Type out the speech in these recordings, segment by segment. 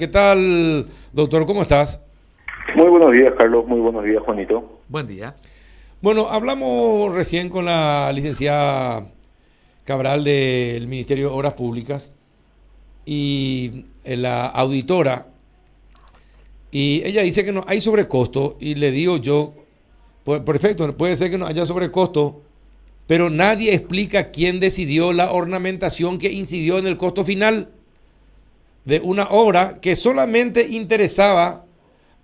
¿Qué tal, doctor? ¿Cómo estás? Muy buenos días, Carlos. Muy buenos días, Juanito. Buen día. Bueno, hablamos recién con la licenciada Cabral del Ministerio de Obras Públicas y la auditora, y ella dice que no hay sobrecosto, y le digo yo, pues, perfecto, puede ser que no haya sobrecosto, pero nadie explica quién decidió la ornamentación que incidió en el costo final de una obra que solamente interesaba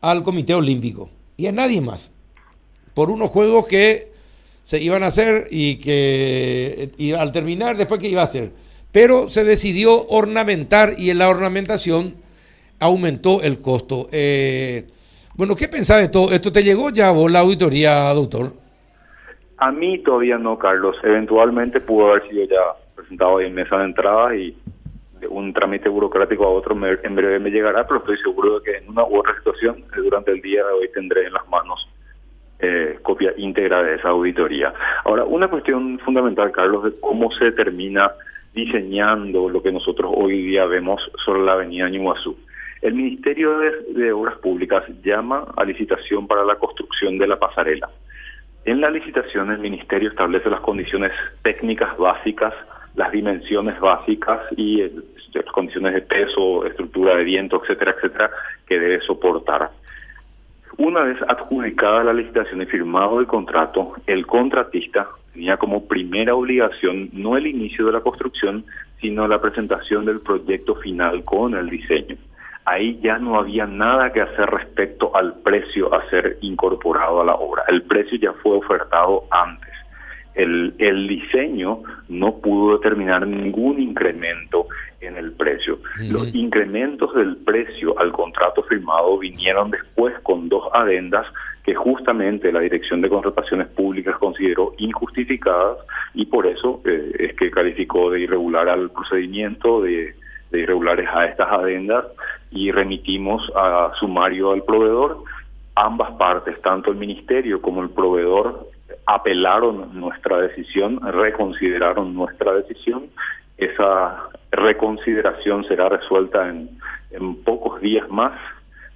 al Comité Olímpico y a nadie más, por unos juegos que se iban a hacer y que y al terminar después que iba a hacer. Pero se decidió ornamentar y en la ornamentación aumentó el costo. Eh, bueno, ¿qué pensás de todo esto? ¿Te llegó ya vos la auditoría, doctor? A mí todavía no, Carlos. Eventualmente pudo haber sido ya presentado en mesa de entrada y un trámite burocrático a otro en breve me llegará, pero estoy seguro de que en una u otra situación eh, durante el día de hoy tendré en las manos eh, copia íntegra de esa auditoría. Ahora, una cuestión fundamental, Carlos, de cómo se termina diseñando lo que nosotros hoy día vemos sobre la avenida Ñuazú. El Ministerio de Obras Públicas llama a licitación para la construcción de la pasarela. En la licitación el Ministerio establece las condiciones técnicas básicas las dimensiones básicas y las condiciones de peso, estructura de viento, etcétera, etcétera, que debe soportar. Una vez adjudicada la licitación y firmado el contrato, el contratista tenía como primera obligación no el inicio de la construcción, sino la presentación del proyecto final con el diseño. Ahí ya no había nada que hacer respecto al precio a ser incorporado a la obra. El precio ya fue ofertado antes el, el diseño no pudo determinar ningún incremento en el precio. Los incrementos del precio al contrato firmado vinieron después con dos adendas que justamente la Dirección de Contrataciones Públicas consideró injustificadas y por eso eh, es que calificó de irregular al procedimiento, de, de irregulares a estas adendas y remitimos a sumario al proveedor. Ambas partes, tanto el Ministerio como el proveedor, apelaron nuestra decisión, reconsideraron nuestra decisión. Esa reconsideración será resuelta en, pocos días más.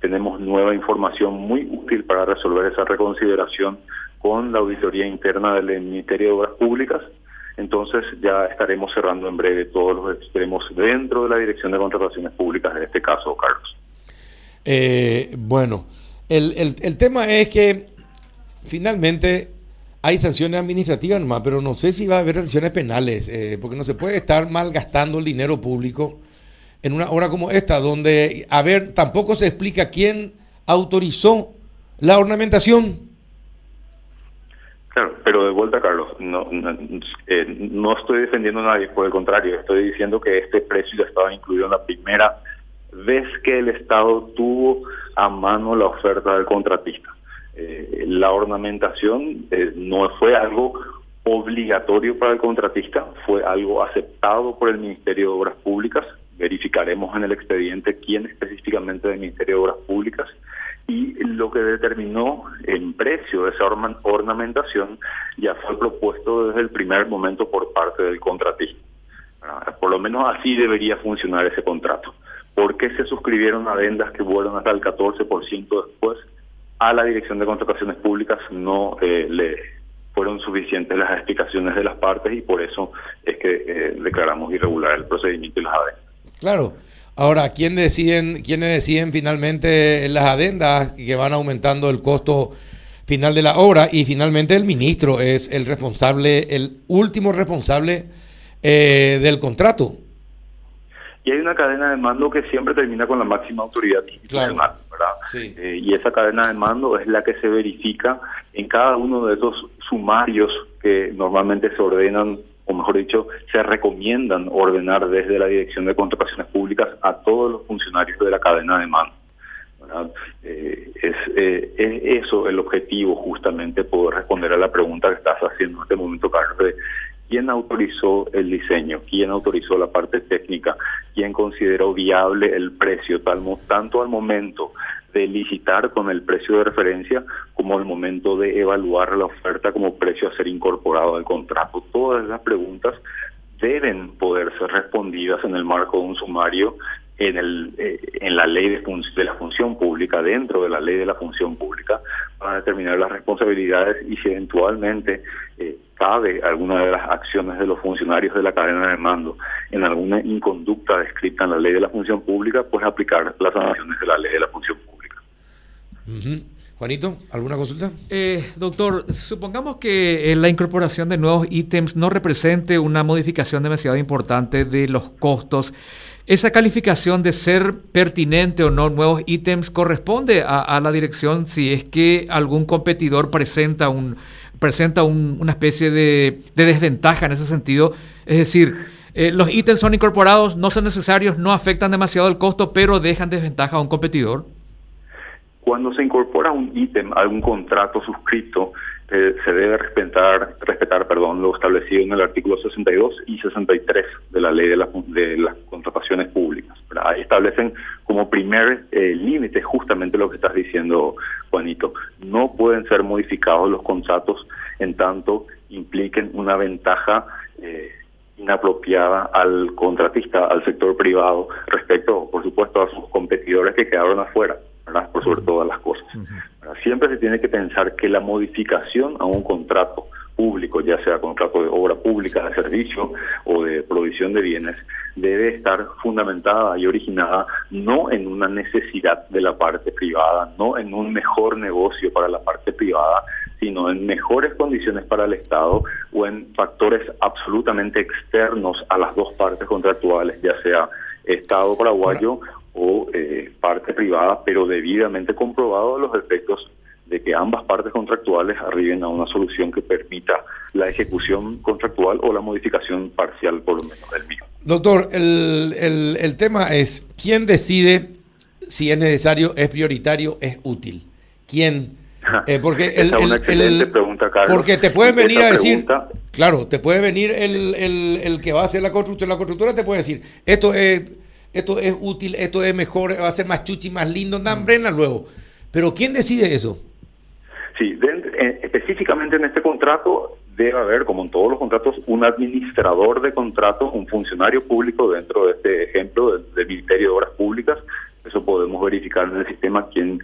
Tenemos nueva información muy útil para resolver esa reconsideración con la auditoría interna del Ministerio de Obras Públicas. Entonces ya estaremos cerrando en breve todos los extremos dentro de la Dirección de Contrataciones Públicas, en este caso, Carlos. Eh, bueno, el, el tema es que finalmente hay sanciones administrativas nomás, pero no sé si va a haber sanciones penales, eh, porque no se puede estar malgastando el dinero público en una hora como esta, donde, a ver, tampoco se explica quién autorizó la ornamentación. Claro, pero de vuelta, Carlos, no, eh, no estoy defendiendo a nadie, por el contrario, estoy diciendo que este precio ya estaba incluido en la primera vez que el Estado tuvo a mano la oferta del contratista. Eh, la ornamentación eh, no fue algo obligatorio para el contratista, fue algo aceptado por el Ministerio de Obras Públicas. Verificaremos en el expediente quién específicamente del Ministerio de Obras Públicas y lo que determinó el precio de esa ornamentación ya fue propuesto desde el primer momento por parte del contratista. Por lo menos así debería funcionar ese contrato. ¿Por qué se suscribieron adendas que vuelan hasta el 14% después? A la Dirección de Contrataciones Públicas no eh, le fueron suficientes las explicaciones de las partes y por eso es que eh, declaramos irregular el procedimiento y las adendas. Claro. Ahora, ¿quién deciden, ¿quiénes deciden finalmente las adendas que van aumentando el costo final de la obra? Y finalmente el ministro es el responsable, el último responsable eh, del contrato. Y hay una cadena de mando que siempre termina con la máxima autoridad claro. Eh, y esa cadena de mando es la que se verifica en cada uno de esos sumarios que normalmente se ordenan, o mejor dicho, se recomiendan ordenar desde la Dirección de Contrataciones Públicas a todos los funcionarios de la cadena de mando. Eh, es, eh, es, eso el objetivo justamente, poder responder a la pregunta que estás haciendo en este momento, Carlos, de quién autorizó el diseño, quién autorizó la parte técnica, quién consideró viable el precio, tal, tanto al momento de licitar con el precio de referencia como al momento de evaluar la oferta como precio a ser incorporado al contrato. Todas las preguntas deben poder ser respondidas en el marco de un sumario en, el, eh, en la ley de, de la función pública, dentro de la ley de la función pública, para determinar las responsabilidades y si eventualmente eh, cabe alguna de las acciones de los funcionarios de la cadena de mando en alguna inconducta descrita en la ley de la función pública, pues aplicar las sanciones de la ley de la función pública. Juanito, ¿alguna consulta? Eh, doctor, supongamos que la incorporación de nuevos ítems no represente una modificación demasiado importante de los costos. ¿Esa calificación de ser pertinente o no nuevos ítems corresponde a, la dirección si es que algún competidor presenta un presenta una especie de, desventaja en ese sentido? Es decir, eh, los ítems son incorporados, no son necesarios, no afectan demasiado el costo, pero dejan desventaja a un competidor. Cuando se incorpora un ítem a un contrato suscrito, eh, se debe respetar, respetar perdón, lo establecido en el artículo 62 y 63 de la ley de, las contrataciones públicas. Ahí establecen como primer eh, límite justamente lo que estás diciendo, Juanito. No pueden ser modificados los contratos en tanto impliquen una ventaja eh, inapropiada al contratista, al sector privado, respecto, por supuesto, a sus competidores que quedaron afuera, por sobre todas las cosas. Siempre se tiene que pensar que la modificación a un contrato público, ya sea contrato de obra pública, de servicio o de provisión de bienes, debe estar fundamentada y originada no en una necesidad de la parte privada, no en un mejor negocio para la parte privada, sino en mejores condiciones para el Estado o en factores absolutamente externos a las dos partes contractuales, ya sea Estado paraguayo o eh, parte privada, pero debidamente comprobado los efectos de que ambas partes contractuales arriben a una solución que permita la ejecución contractual o la modificación parcial, por lo menos, del mismo. Doctor, el, el, tema es, ¿quién decide si es necesario, es prioritario, es útil? ¿Quién? Eh, porque el, es una excelente pregunta, Carlos. Porque te puede venir a decir, claro, te puede venir el, el, que va a hacer la construcción, la constructora te puede decir, esto es esto es útil, esto es mejor, va a ser más chuchi, más lindo, nambrena luego. Pero ¿quién decide eso? Sí, específicamente en este contrato debe haber, como en todos los contratos, un administrador de contratos, un funcionario público dentro de este ejemplo del Ministerio de Obras Públicas. Eso podemos verificar en el sistema quién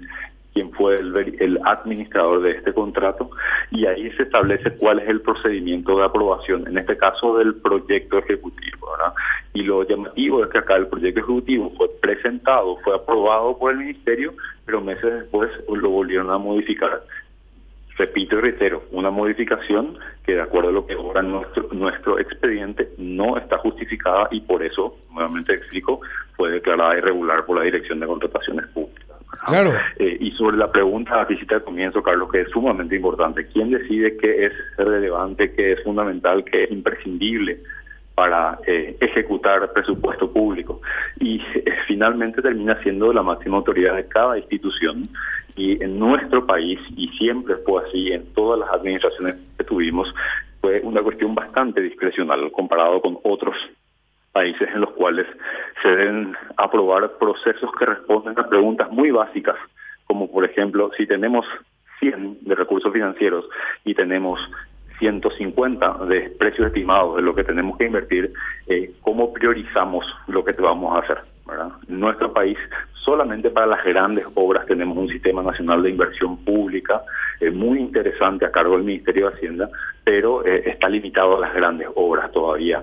quién fue el, administrador de este contrato y ahí se establece cuál es el procedimiento de aprobación, en este caso del proyecto ejecutivo. Y lo llamativo es que acá el proyecto ejecutivo fue presentado, fue aprobado por el ministerio, pero meses después lo volvieron a modificar. Repito y reitero, una modificación que de acuerdo a lo que ahora nuestro, nuestro expediente no está justificada y por eso, nuevamente explico, fue declarada irregular por la Dirección de Contrataciones Públicas. Claro. Eh, y sobre la pregunta que hiciste al comienzo, Carlos, que es sumamente importante, ¿quién decide qué es relevante, qué es fundamental, qué es imprescindible para eh, ejecutar presupuesto público? Y eh, finalmente termina siendo la máxima autoridad de cada institución. Y en nuestro país, y siempre fue así en todas las administraciones que tuvimos, fue una cuestión bastante discrecional comparado con otros países en los cuales se deben aprobar procesos que responden a preguntas muy básicas, como por ejemplo, si tenemos 100 de recursos financieros y tenemos 150 de precios estimados de lo que tenemos que invertir, eh, ¿cómo priorizamos lo que vamos a hacer? En nuestro país, solamente para las grandes obras tenemos un sistema nacional de inversión pública eh, muy interesante a cargo del Ministerio de Hacienda, pero eh, está limitado a las grandes obras todavía.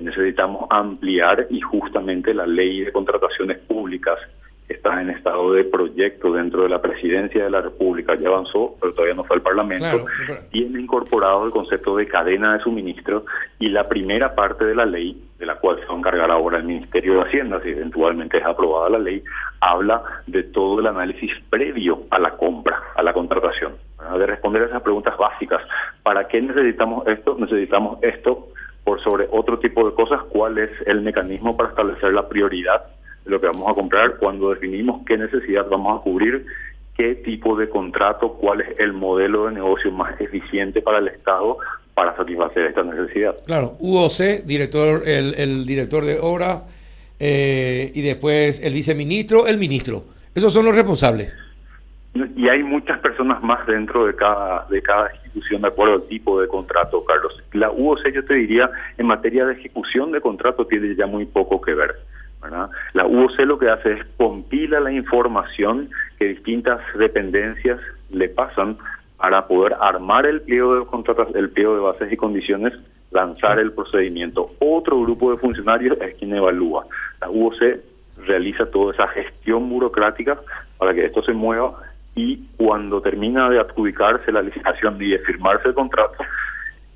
necesitamos ampliar y justamente la ley de contrataciones públicas está en estado de proyecto dentro de la presidencia de la República, ya avanzó, pero todavía no fue al Parlamento, tiene incorporado el concepto de cadena de suministro y la primera parte de la ley, de la cual se va a encargar ahora el Ministerio de Hacienda, si eventualmente es aprobada la ley, habla de todo el análisis previo a la compra, a la contratación, de responder a esas preguntas básicas. ¿Para qué necesitamos esto? Necesitamos esto por sobre otro tipo de cosas, cuál es el mecanismo para establecer la prioridad lo que vamos a comprar, cuando definimos qué necesidad vamos a cubrir, qué tipo de contrato, cuál es el modelo de negocio más eficiente para el Estado para satisfacer esta necesidad. Claro, UOC, director, el, el director de obra, eh, y después el viceministro, el ministro. Esos son los responsables. Y hay muchas personas más dentro de cada, de cada institución de acuerdo al tipo de contrato, Carlos. La UOC, yo te diría, en materia de ejecución de contrato tiene ya muy poco que ver La UOC lo que hace es compila la información que distintas dependencias le pasan para poder armar el pliego de contratos, el pliego de bases y condiciones, lanzar el procedimiento. Otro grupo de funcionarios es quien evalúa. La UOC realiza toda esa gestión burocrática para que esto se mueva y cuando termina de adjudicarse la licitación y de firmarse el contrato,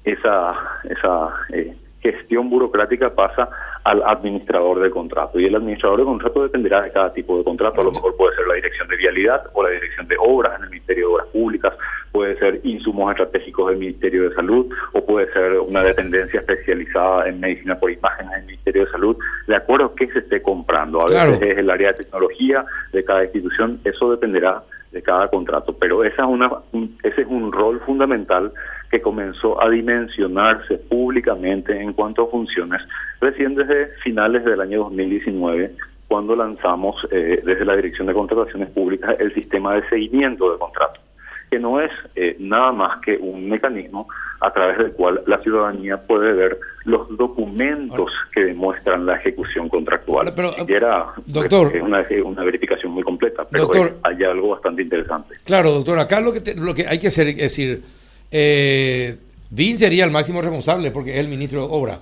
esa, esa eh, gestión burocrática pasa al administrador del contrato. Y el administrador del contrato dependerá de cada tipo de contrato. A lo mejor puede ser la dirección de vialidad o la dirección de obras en el Ministerio de Obras Públicas, puede ser insumos estratégicos del Ministerio de Salud o puede ser una dependencia especializada en medicina por imagen en el Ministerio de Salud, de acuerdo a qué se esté comprando. A veces es el área de tecnología de cada institución, eso dependerá de cada contrato. Pero esa es una, ese es un rol fundamental que comenzó a dimensionarse públicamente en cuanto a funciones recién desde finales del año 2019 cuando lanzamos eh, desde la Dirección de Contrataciones Públicas el sistema de seguimiento de contratos, que no es eh, nada más que un mecanismo a través del cual la ciudadanía puede ver los documentos que demuestran la ejecución contractual. pero, doctor, es una, una, verificación muy completa, pero hay algo bastante interesante. Claro, doctor, acá lo que, lo que hay que hacer es decir, eh, Vin sería el máximo responsable porque es el ministro de Obra,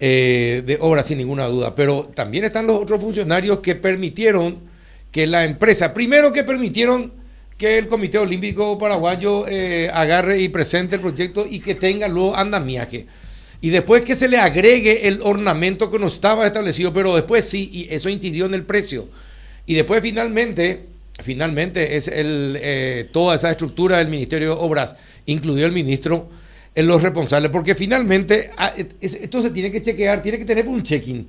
eh, de Obra sin ninguna duda, pero también están los otros funcionarios que permitieron que la empresa, primero que permitieron que el Comité Olímpico Paraguayo eh, agarre y presente el proyecto y que tenga luego andamiaje. Y después que se le agregue el ornamento que no estaba establecido, pero después sí, y eso incidió en el precio. Y después finalmente, finalmente es el, eh, toda esa estructura del Ministerio de Obras, incluido el ministro, en los responsables, porque finalmente ah, esto se tiene que chequear, tiene que tener un check-in,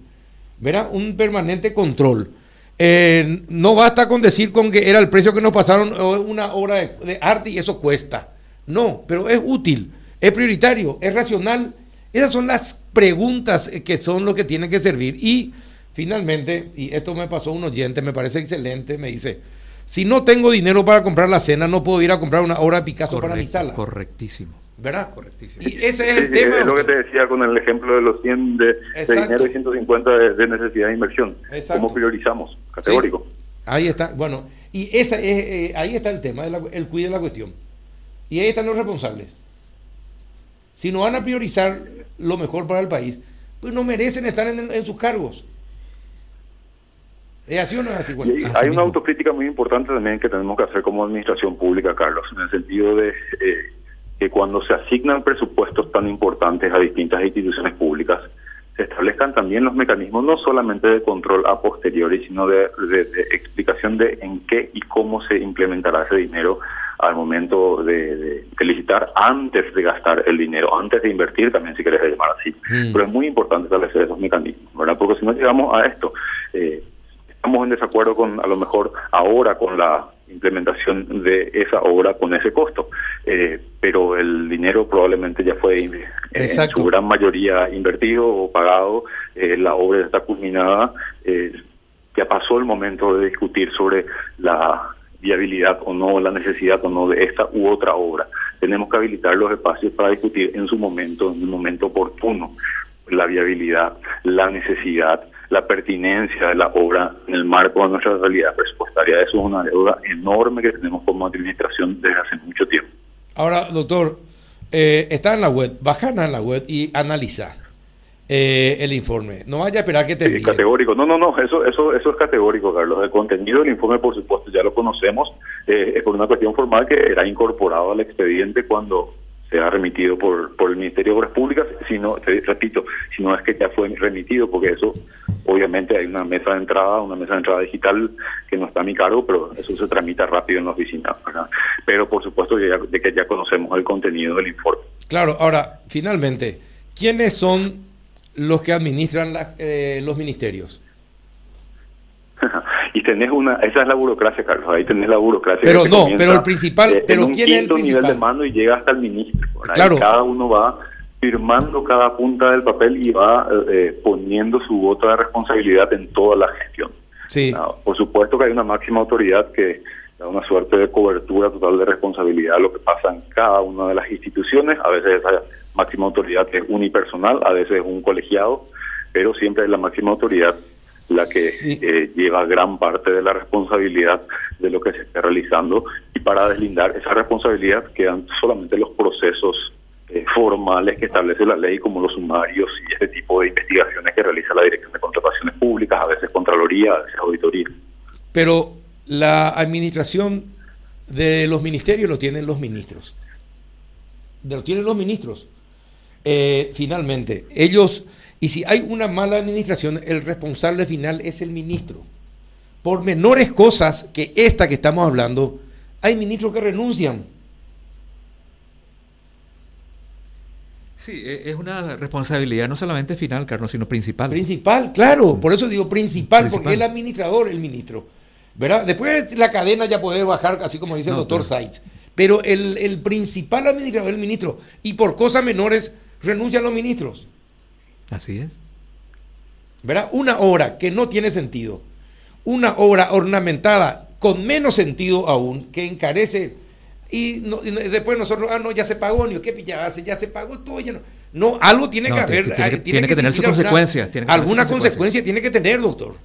¿verdad? Un permanente control. Eh, no basta con decir con que era el precio que nos pasaron una obra de, arte y eso cuesta. No, pero es útil, es prioritario, es racional. Esas son las preguntas que son lo que tienen que servir. Y finalmente, y esto me pasó un oyente, me parece excelente, me dice, si no tengo dinero para comprar la cena, no puedo ir a comprar una obra de Picasso para mi sala. Correctísimo. ¿Verdad? Correctísimo. Y ese es el tema. Es lo que te decía con el ejemplo de los 100 de, dinero y 150 de, necesidad de inversión. ¿Cómo priorizamos? Categórico. Ahí está. Bueno, y esa es, eh, ahí está el tema, el cuide de la cuestión. Y ahí están los responsables. Si no van a priorizar lo mejor para el país, pues no merecen estar en sus cargos. ¿Es así o no es así? hay una autocrítica muy importante también que tenemos que hacer como administración pública, Carlos, en el sentido de eh, que cuando se asignan presupuestos tan importantes a distintas instituciones públicas, se establezcan también los mecanismos no solamente de control a posteriori, sino de, explicación de en qué y cómo se implementará ese dinero al momento de, licitar antes de gastar el dinero, antes de invertir también si querés llamar así. Mm. Pero es muy importante establecer esos mecanismos, ¿verdad? Porque si no llegamos a esto, eh, estamos en desacuerdo con, a lo mejor ahora, con la implementación de esa obra con ese costo, eh, pero el dinero probablemente ya fue eh, en su gran mayoría invertido o pagado, eh, la obra está culminada, ya pasó el momento de discutir sobre la viabilidad o no, la necesidad o no de esta u otra obra. Tenemos que habilitar los espacios para discutir en su momento, en un momento oportuno, la viabilidad, la necesidad, la pertinencia de la obra en el marco de nuestra realidad presupuestaria. Eso es una deuda enorme que tenemos como administración desde hace mucho tiempo. Ahora, doctor, eh, está en la web, baja en la web y analiza eh, el informe. No vaya a esperar que te sí, categórico. No, no, no, eso, eso, eso es categórico, Carlos. El contenido del informe, por supuesto, ya lo conocemos. Eh, es por una cuestión formal que era incorporado al expediente cuando se ha remitido por, por el Ministerio de Obras Públicas, sino, te repito, si no es que ya fue remitido, porque eso, obviamente hay una mesa de entrada, una mesa de entrada digital que no está a mi cargo, pero eso se tramita rápido en la oficina. Pero por supuesto de, de que ya conocemos el contenido del informe. Claro, ahora, finalmente, ¿quiénes son los que administran eh, los ministerios? y tenés una, esa es la burocracia, Carlos, ahí tenés la burocracia. Pero no, pero el principal, eh, pero ¿quién es el principal? nivel de mando y llega hasta el ministro. Claro. cada uno va firmando cada punta del papel y va eh, poniendo su voto de responsabilidad en toda la gestión. Sí. por supuesto que hay una máxima autoridad que da una suerte de cobertura total de responsabilidad a lo que pasa en cada una de las instituciones. A veces esa máxima autoridad es unipersonal, a veces es un colegiado, pero siempre la máxima autoridad la que eh, lleva gran parte de la responsabilidad de lo que se está realizando y para deslindar esa responsabilidad quedan solamente los procesos eh, formales que establece la ley como los sumarios y este tipo de investigaciones que realiza la Dirección de Contrataciones Públicas, a veces Contraloría, a veces Auditoría. Pero la administración de los ministerios lo tienen los ministros. Lo tienen los ministros. Eh, finalmente, ellos y si hay una mala administración, el responsable final es el ministro. Por menores cosas que esta que estamos hablando, hay ministros que renuncian. Sí, e, es una responsabilidad no solamente final, Carlos, sino principal. Principal, claro, por eso digo principal, porque es el administrador, el ministro. ¿verdad? Después la cadena ya puede bajar, así como dice el doctor Seitz. Pero el, el principal administrador es el ministro. Y por cosas menores renuncian los ministros. Así es. ¿Verdad? Una obra que no tiene sentido, una obra ornamentada con menos sentido aún, que encarece y, después nosotros, ah, no, ya se pagó, ni qué pilla ya se pagó todo, ya no. No, algo tiene que haber. Tiene, que, tener su consecuencia. alguna consecuencia. tiene que tener, doctor.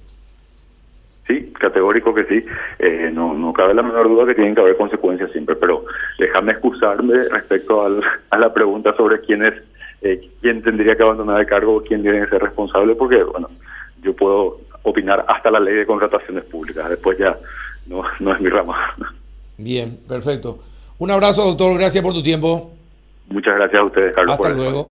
Sí, categórico que sí. Eh, no, no cabe la menor duda que tienen que haber consecuencias siempre, pero déjame excusarme respecto a la pregunta sobre quién es eh, quién tendría que abandonar el cargo, quién tiene que ser responsable, porque, bueno, yo puedo opinar hasta la ley de contrataciones públicas, después ya no, no es mi rama. Bien, perfecto. Un abrazo, doctor, gracias por tu tiempo. Muchas gracias a ustedes, Carlos. Hasta luego.